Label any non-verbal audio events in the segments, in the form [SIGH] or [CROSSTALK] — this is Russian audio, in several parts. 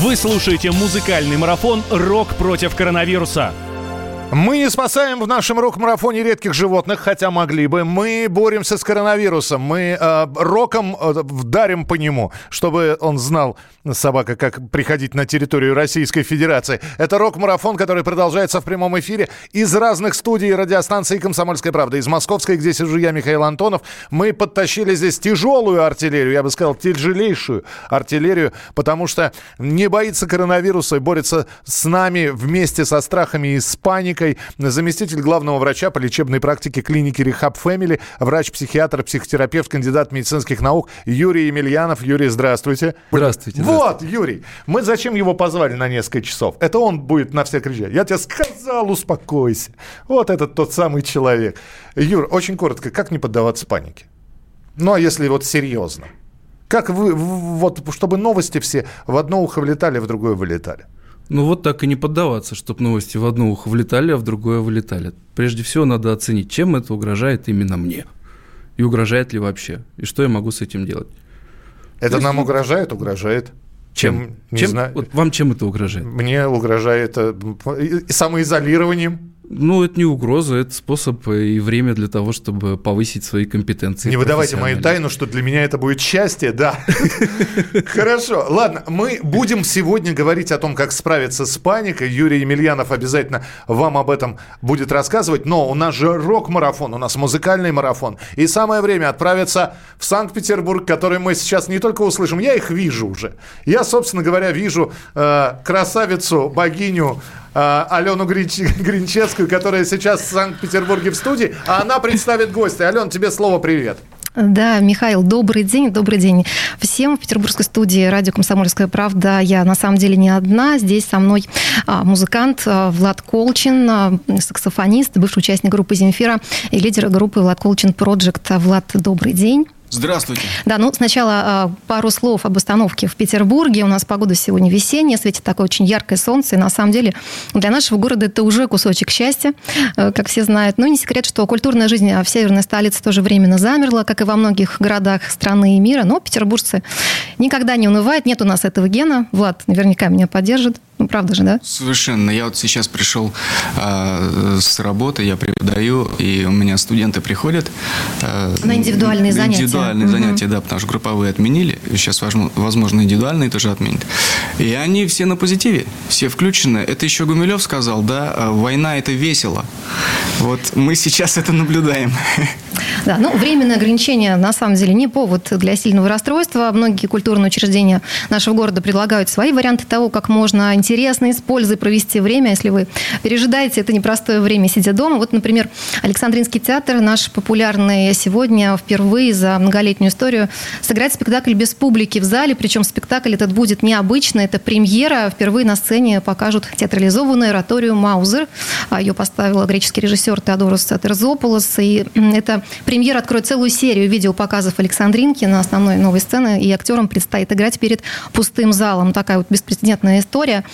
Вы слушаете музыкальный марафон «Рок против коронавируса». Мы не спасаем в нашем рок-марафоне редких животных, хотя могли бы. Мы боремся с коронавирусом. Мы э, роком э, вдарим по нему, чтобы он знал, собака, как приходить на территорию Российской Федерации. Это рок-марафон, который продолжается в прямом эфире из разных студий радиостанции «Комсомольская правда». Из Московской, где сижу я, Михаил Антонов. Мы подтащили здесь тяжелую артиллерию, я бы сказал, тяжелейшую артиллерию, потому что не боится коронавируса и борется с нами вместе со страхами и с паникой клиникой, заместитель главного врача по лечебной практике клиники Рехаб Фэмили, врач-психиатр, психотерапевт, кандидат медицинских наук Юрий Емельянов. Юрий, здравствуйте. Здравствуйте. Вот, Юрий, мы зачем его позвали на несколько часов? Это он будет на всех кричать. Я тебе сказал, успокойся. Вот этот тот самый человек. Юр, очень коротко, как не поддаваться панике? Ну, а если вот серьезно? Как вы, вот, чтобы новости все в одно ухо влетали, в другое вылетали? Ну вот так и не поддаваться, чтобы новости в одно ухо влетали, а в другое вылетали. Прежде всего надо оценить, чем это угрожает именно мне. И угрожает ли вообще. И что я могу с этим делать. Это есть, нам угрожает? Угрожает. Чем? Не чем? Знаю. Вот вам чем это угрожает? Мне угрожает э, самоизолированием. Ну, это не угроза, это способ и время для того, чтобы повысить свои компетенции. Не выдавайте мою тайну, что для меня это будет счастье, да. [LAUGHS] Хорошо, ладно, мы будем сегодня говорить о том, как справиться с паникой. Юрий Емельянов обязательно вам об этом будет рассказывать. Но у нас же рок-марафон, у нас музыкальный марафон. И самое время отправиться в Санкт-Петербург, который мы сейчас не только услышим, я их вижу уже. Я, собственно говоря, вижу э, красавицу, богиню э, Алену Гринч... [LAUGHS] Гринчевскую, которая сейчас в Санкт-Петербурге в студии, а она представит гостя. Ален, тебе слово привет. Да, Михаил, добрый день, добрый день всем. В петербургской студии радио «Комсомольская правда» я на самом деле не одна. Здесь со мной а, музыкант а, Влад Колчин, а, саксофонист, бывший участник группы «Земфира» и лидер группы «Влад Колчин Project. Влад, добрый день. Здравствуйте. Да, ну сначала э, пару слов об установке в Петербурге. У нас погода сегодня весенняя, светит такое очень яркое солнце. И на самом деле для нашего города это уже кусочек счастья, э, как все знают. Но не секрет, что культурная жизнь в северной столице тоже временно замерла, как и во многих городах страны и мира. Но петербуржцы никогда не унывают. Нет у нас этого гена. Влад наверняка меня поддержит. Ну, правда же, да? Совершенно. Я вот сейчас пришел э, с работы, я преподаю, и у меня студенты приходят. Э, на индивидуальные занятия. Индивидуальные угу. занятия, да, потому что групповые отменили. Сейчас, возможно, индивидуальные тоже отменят. И они все на позитиве, все включены. Это еще Гумилев сказал, да, «А война – это весело. Вот мы сейчас это наблюдаем. [LAUGHS] Да, ну, временное ограничение, на самом деле, не повод для сильного расстройства. Многие культурные учреждения нашего города предлагают свои варианты того, как можно интересно и с пользой провести время, если вы пережидаете это непростое время, сидя дома. Вот, например, Александринский театр, наш популярный сегодня впервые за многолетнюю историю, сыграет спектакль без публики в зале, причем спектакль этот будет необычный, это премьера. Впервые на сцене покажут театрализованную ораторию «Маузер». А Ее поставил греческий режиссер Теодорос Терзополос. И это премьера откроет целую серию видеопоказов Александринки на основной новой сцене, и актерам предстоит играть перед пустым залом. Такая вот беспрецедентная история.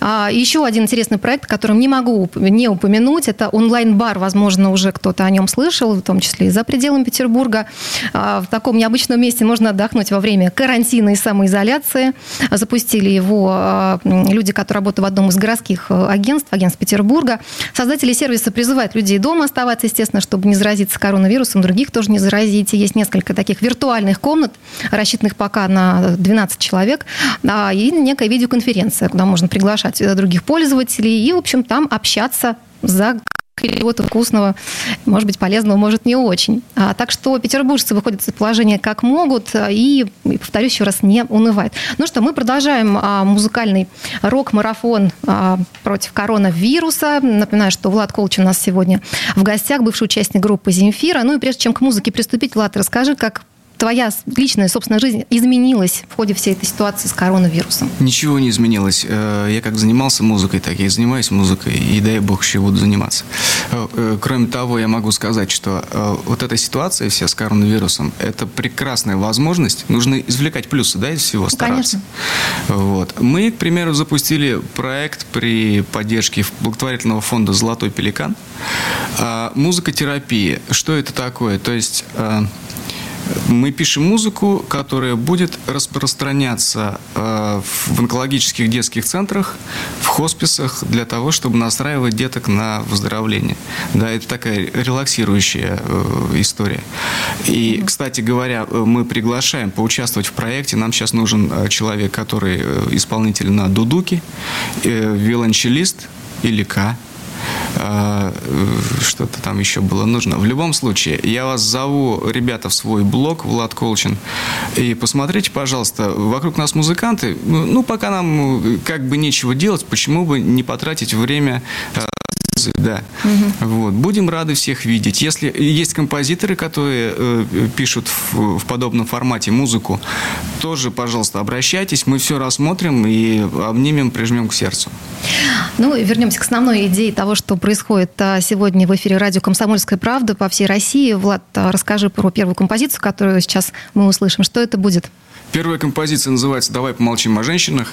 А еще один интересный проект, которым не могу не упомянуть, это онлайн-бар. Возможно, уже кто-то о нем слышал, в том числе и за пределами Петербурга. А, в таком необычном месте можно отдохнуть во время карантина и самоизоляции. Запустили его а, люди, которые работают в одном из городских а, агентств, агентств Петербурга. Создатели сервиса призывают людей дома оставаться, естественно, чтобы не заразиться коронавирусом, других тоже не заразить. Есть несколько таких виртуальных комнат, рассчитанных пока на 12 человек, и некая видеоконференция, куда можно приглашать других пользователей и, в общем, там общаться за чего-то вкусного, может быть, полезного, может, не очень. А, так что петербуржцы выходят из положения как могут и, и, повторюсь еще раз, не унывают. Ну что, мы продолжаем а, музыкальный рок-марафон а, против коронавируса. Напоминаю, что Влад Колч у нас сегодня в гостях, бывший участник группы «Земфира». Ну и прежде чем к музыке приступить, Влад, расскажи, как твоя личная, собственная жизнь изменилась в ходе всей этой ситуации с коронавирусом? Ничего не изменилось. Э, я как занимался музыкой, так и занимаюсь музыкой, и дай бог еще буду заниматься. Э, э, кроме того, я могу сказать, что вот эта ситуация вся с коронавирусом, это прекрасная возможность. Нужно извлекать плюсы, да, из всего, стараться. Конечно. Вот. Мы, к примеру, запустили проект при поддержке благотворительного фонда «Золотой пеликан». Музыкотерапия. Что это такое? То есть Мы пишем музыку, которая будет распространяться э, в онкологических детских центрах, в хосписах для того, чтобы настраивать деток на выздоровление. Да, это такая релаксирующая э, история. И, кстати говоря, э, мы приглашаем поучаствовать в проекте. Нам сейчас нужен человек, который исполнитель на дудуке, виолончелист или К что-то там еще было нужно. В любом случае, я вас зову, ребята, в свой блог, Влад Колчин, и посмотрите, пожалуйста, вокруг нас музыканты, ну, пока нам как бы нечего делать, почему бы не потратить время да. Угу. Вот. Будем рады всех видеть. Если есть композиторы, которые э, пишут в, в подобном формате музыку, тоже, пожалуйста, обращайтесь. Мы все рассмотрим и обнимем, прижмем к сердцу. Ну, вернемся к основной идее того, что происходит а, сегодня в эфире радио «Комсомольская правда» по всей России. Влад, а, расскажи про первую композицию, которую сейчас мы услышим. Что это будет? Первая композиция называется «Давай помолчим о женщинах».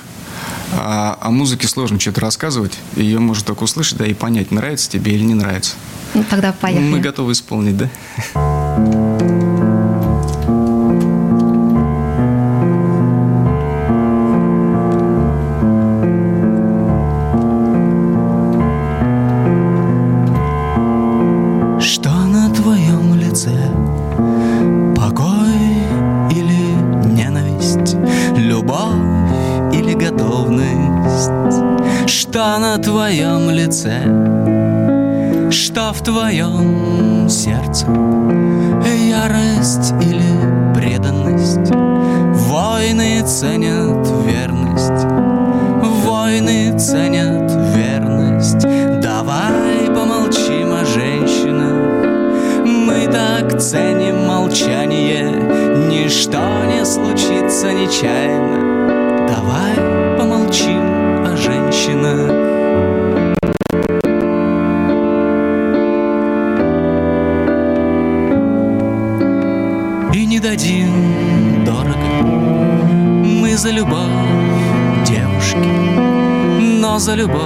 А о музыке сложно что-то рассказывать. Ее можно только услышать, да, и понять, нравится тебе или не нравится. Ну, тогда поехали. Мы готовы исполнить, да? Лице, что в твоем сердце ярость или преданность. Войны ценят верность, войны ценят верность. Давай помолчим о женщинах, мы так ценим молчание, ничто не случится нечаянно. Давай помолчим о женщинах. дадим дорого. Мы за любовь девушки Но за любовь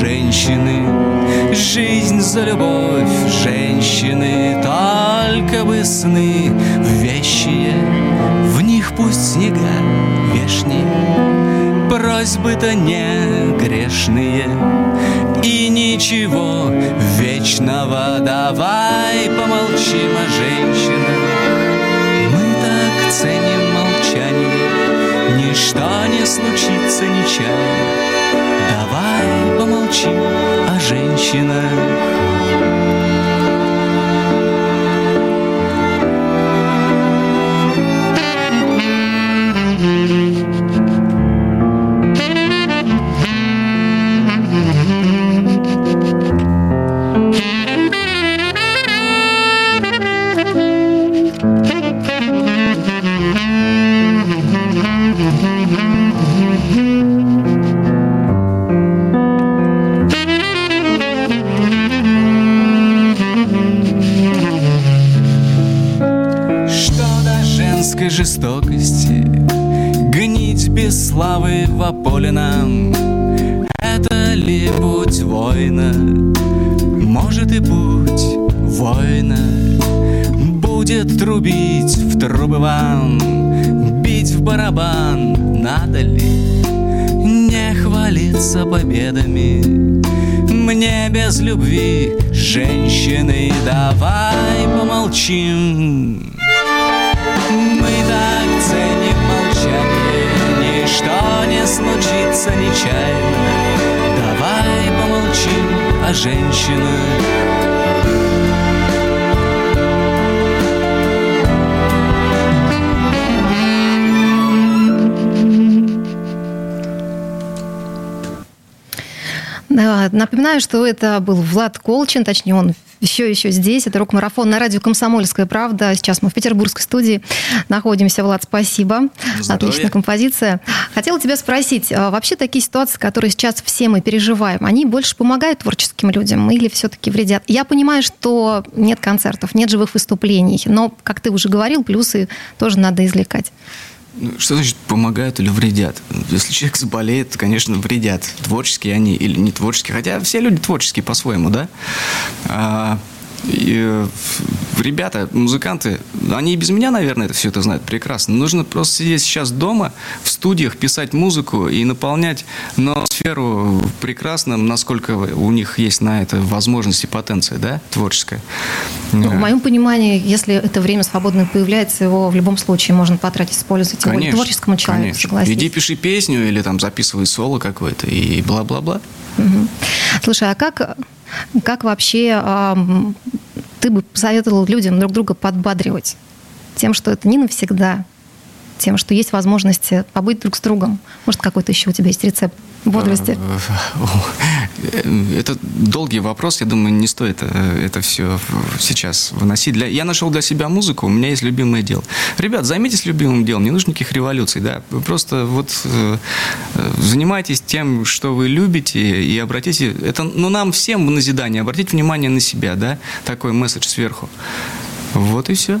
женщины. Жизнь за любовь женщины Только бы сны вещие В них пусть снега вешние Просьбы-то не грешные И ничего вечного Давай помолчим о женщинах ценим молчание, Ничто не случится нечаянно. Давай помолчим о женщинах. Барабан надо ли? Не хвалиться победами. Мне без любви женщины Давай помолчим. Что не случится нечаянно. Давай помолчим о женщинах Напоминаю, что это был Влад Колчин, точнее он еще еще здесь. Это рок-марафон на радио «Комсомольская правда». Сейчас мы в петербургской студии находимся. Влад, спасибо. Здоровья. Отличная композиция. Хотела тебя спросить, а вообще такие ситуации, которые сейчас все мы переживаем, они больше помогают творческим людям или все-таки вредят? Я понимаю, что нет концертов, нет живых выступлений, но, как ты уже говорил, плюсы тоже надо извлекать. Ну, что значит помогают или вредят? Если человек заболеет, то, конечно, вредят. Творческие они или не творческие. Хотя все люди творческие по-своему, да? И, ребята, музыканты, они и без меня, наверное, это все это знают прекрасно. Нужно просто сидеть сейчас дома, в студиях, писать музыку и наполнять но сферу прекрасным, насколько у них есть на это возможности, потенция, да, творческая. Ну, в моем понимании, если это время свободное появляется, его в любом случае можно потратить, использовать, тем более творческому человеку, конечно. согласитесь. Иди пиши песню или там записывай соло какое-то и бла-бла-бла. Угу. Слушай, а как, как вообще э, ты бы посоветовал людям друг друга подбадривать? Тем, что это не навсегда, тем, что есть возможность побыть друг с другом. Может, какой-то еще у тебя есть рецепт бодрости? Это долгий вопрос, я думаю, не стоит э, это все сейчас выносить. Для... Я нашел для себя музыку, у меня есть любимое дело. Ребят, займитесь любимым делом, не нужно никаких революций, да. Просто вот э, э, занимайтесь тем, что вы любите, и обратите... Это, ну, нам всем в назидание, обратите внимание на себя, да, такой месседж сверху. Вот и все.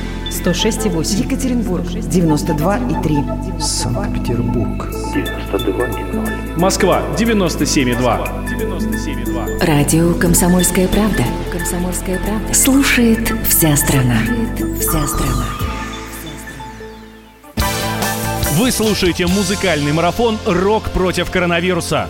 106,8. Екатеринбург. 92,3. Санкт-Петербург. 92,0. Москва. 97,2. 97,2. Радио «Комсомольская правда». «Комсомольская правда». Слушает вся страна. Слушает вся страна. Вы слушаете музыкальный марафон «Рок против коронавируса».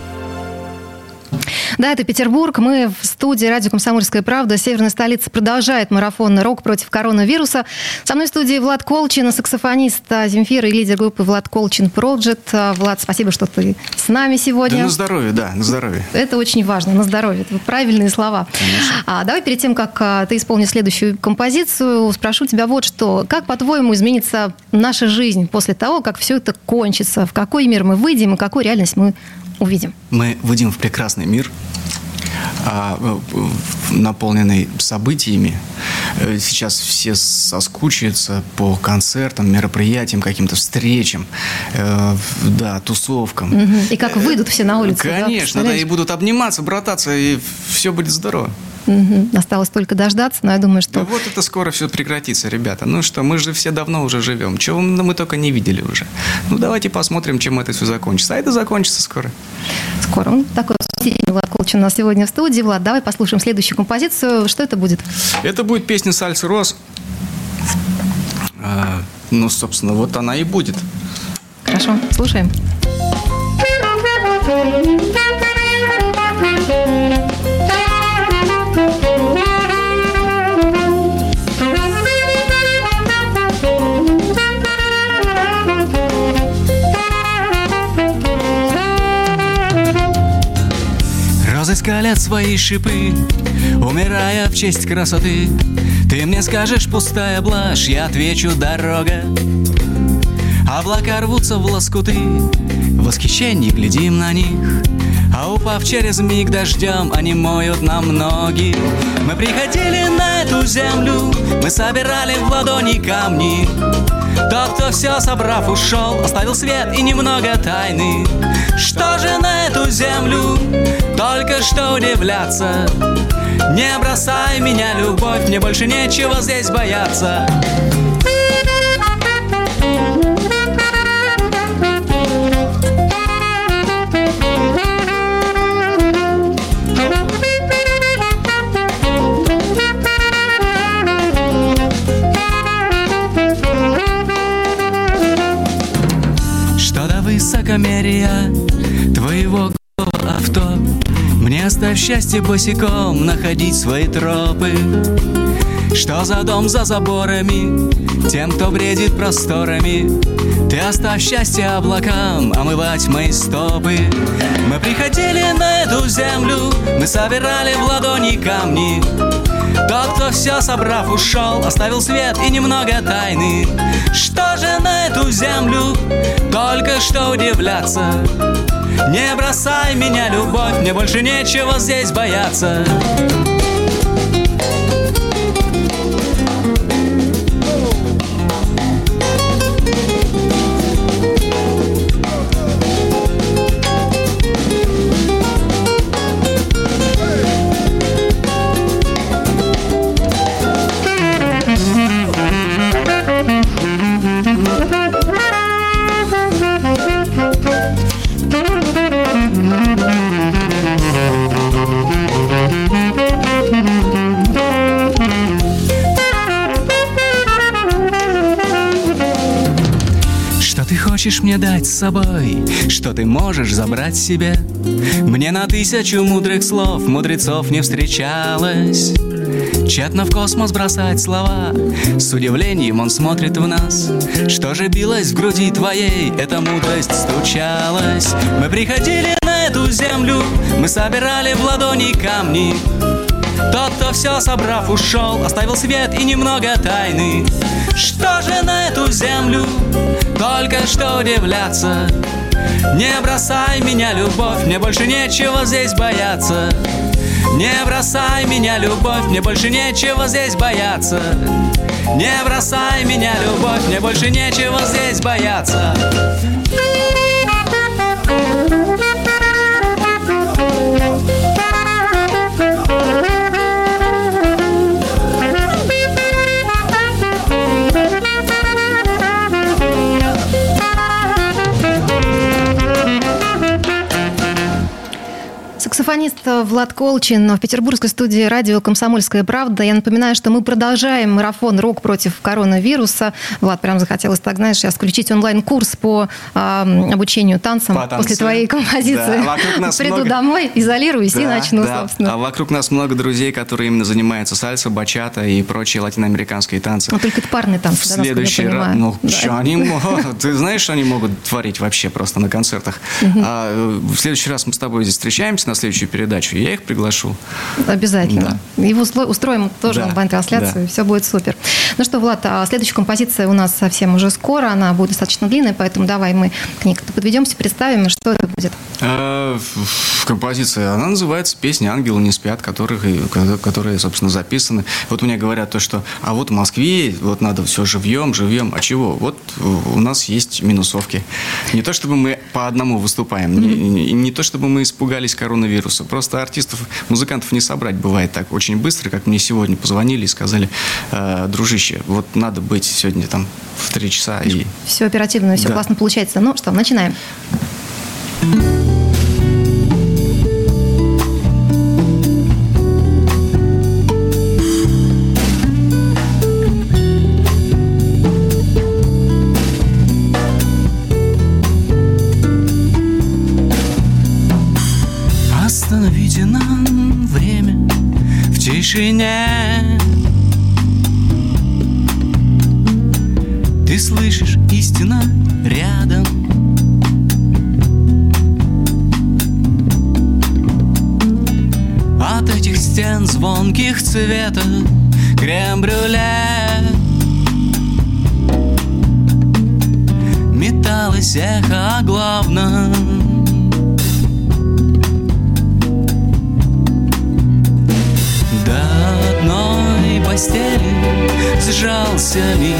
Да, это Петербург. Мы в студии радио «Комсомольская правда». Северная столица продолжает марафон «Рок против коронавируса». Со мной в студии Влад Колчин, саксофонист Земфира и лидер группы Влад Колчин Project. Влад, спасибо, что ты с нами сегодня. Да на здоровье, да, на здоровье. Это очень важно, на здоровье. Это правильные слова. Конечно. А, давай перед тем, как а, ты исполнишь следующую композицию, спрошу тебя вот что. Как, по-твоему, изменится наша жизнь после того, как все это кончится? В какой мир мы выйдем и какую реальность мы увидим. Мы выйдем в прекрасный мир, а, наполненный событиями. Э, сейчас все соскучаются по концертам, мероприятиям, каким-то встречам, э, да, тусовкам. И как выйдут все на улицу. Конечно, да, да, и будут обниматься, брататься, и все будет здорово. Угу. Осталось только дождаться, но я думаю, что... Да вот это скоро все прекратится, ребята. Ну что, мы же все давно уже живем. Чего мы только не видели уже. Ну давайте посмотрим, чем это все закончится. А это закончится скоро. Скоро. Ну, такой Влад Колчин у нас сегодня в студии. Влад, давай послушаем следующую композицию. Что это будет? Это будет песня «Сальс Рос». А, ну, собственно, вот она и будет. Хорошо, слушаем. Розы скалят свои шипы, умирая в честь красоты. Ты мне скажешь пустая блажь, я отвечу дорога. Облака рвутся в лоскуты, в восхищении глядим на них. А упав через миг дождем, они моют нам ноги. Мы приходили на эту землю, мы собирали в ладони камни. Тот, кто все собрав, ушел, оставил свет и немного тайны. Что же на эту землю только что удивляться? Не бросай меня, любовь, мне больше нечего здесь бояться. Счастье босиком находить свои тропы Что за дом за заборами Тем, кто бредит просторами Ты оставь счастье облакам Омывать мои стопы Мы приходили на эту землю Мы собирали в ладони камни тот, кто все собрав, ушел, оставил свет и немного тайны. Что же на эту землю только что удивляться? Не бросай меня, любовь, мне больше нечего здесь бояться. Хочешь мне дать с собой, что ты можешь забрать себе? Мне на тысячу мудрых слов мудрецов не встречалось. Тщетно в космос бросать слова С удивлением он смотрит в нас Что же билось в груди твоей Эта мудрость стучалась Мы приходили на эту землю Мы собирали в ладони камни тот, кто все собрав, ушел Оставил свет и немного тайны Что же на эту землю Только что удивляться Не бросай меня, любовь Мне больше нечего здесь бояться не бросай меня, любовь, мне больше нечего здесь бояться. Не бросай меня, любовь, мне больше нечего здесь бояться. Саксофонист Влад Колчин в петербургской студии радио «Комсомольская правда». Я напоминаю, что мы продолжаем марафон «Рок против коронавируса». Влад, прям захотелось так, знаешь, сейчас включить онлайн-курс по э, обучению танцам по после твоей композиции. Да, Приду много... домой, изолируюсь да, и начну, да. собственно. А вокруг нас много друзей, которые именно занимаются сальса, бачата и прочие латиноамериканские танцы. Но только это парные танцы, в да, следующий раз. Ну, да. что они могут? [LAUGHS] Ты знаешь, что они могут творить вообще просто на концертах? А, в следующий раз мы с тобой здесь встречаемся на следующую передачу, я их приглашу. Обязательно. Да. Его устроим тоже да. онлайн-трансляцию, да. все будет супер. Ну что, Влад, а следующая композиция у нас совсем уже скоро, она будет достаточно длинная, поэтому давай мы к ней как-то подведемся, представим, что это будет. А, композиция, она называется «Песни ангелы не спят», которые, которые, собственно, записаны. Вот мне говорят то, что а вот в Москве вот надо все живьем, живьем. А чего? Вот у нас есть минусовки. Не то, чтобы мы по одному выступаем, не, не то, чтобы мы испугались коронавируса, коронавируса. Просто артистов, музыкантов не собрать бывает так очень быстро, как мне сегодня позвонили и сказали, э, дружище, вот надо быть сегодня там в три часа. И... Все оперативно, все да. классно получается. Ну что, начинаем. Тишине Ты слышишь, истина рядом. От этих стен звонких цветов Крем-брюле Металось эхо о главном постели сжался мир,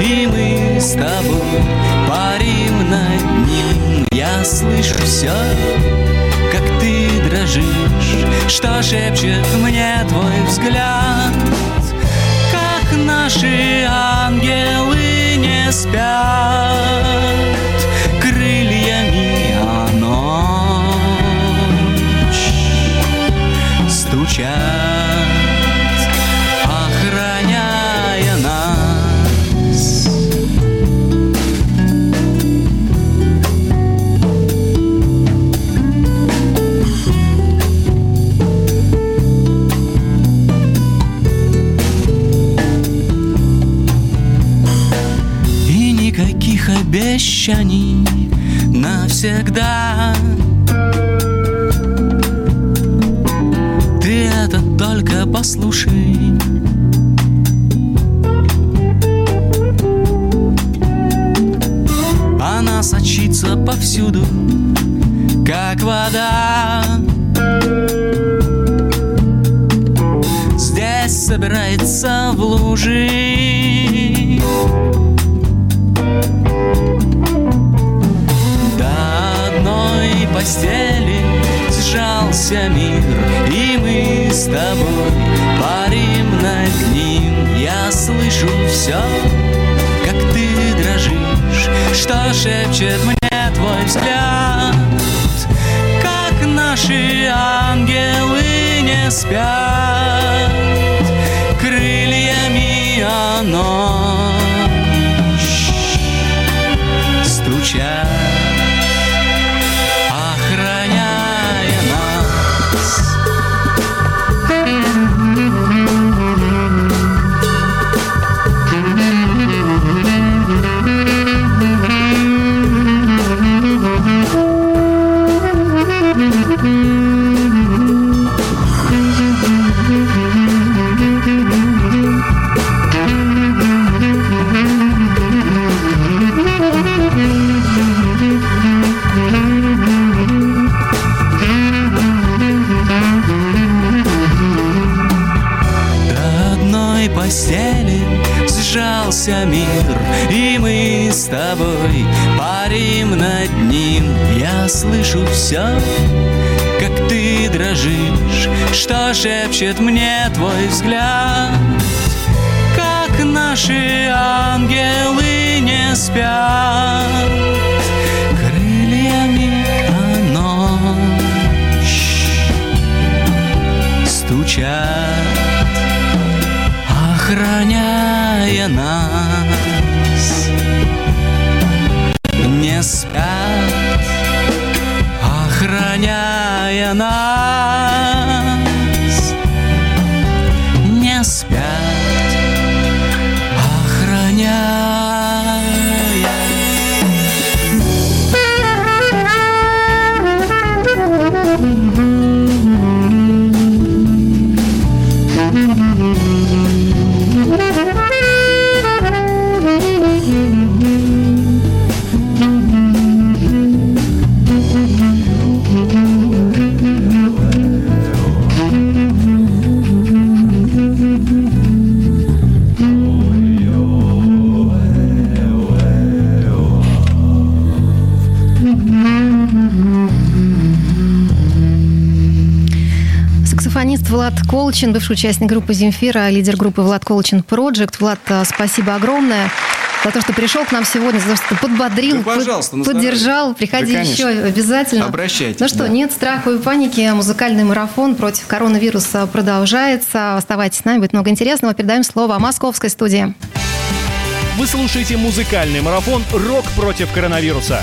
и мы с тобой парим над ним. Я слышу все, как ты дрожишь, что шепчет мне твой взгляд, как наши ангелы не спят обещаний навсегда. Ты это только послушай. Она сочится повсюду, как вода. Здесь собирается в лужи. Постели сжался мир, и мы с тобой парим над ним. Я слышу все, как ты дрожишь, что шепчет мне твой взгляд, как наши ангелы не спят крыльями, ночь стучат. И мы с тобой парим над ним. Я слышу все, как ты дрожишь Что шепчет мне твой взгляд. Как наши ангелы не спят Крыльями о ночь Стучат охраняя нас Колчин, бывший участник группы «Земфира», лидер группы Влад Колчин Project. Влад, а, спасибо огромное за то, что пришел к нам сегодня, за то, что подбодрил, Да, пожалуйста, под- поддержал. Приходи Да, конечно. еще обязательно. Обращайтесь, Ну что, да. нет страха и паники. Музыкальный марафон против коронавируса продолжается. Оставайтесь с нами, будет много интересного. Передаем слово московской студии. Вы слушаете музыкальный марафон «Рок против коронавируса».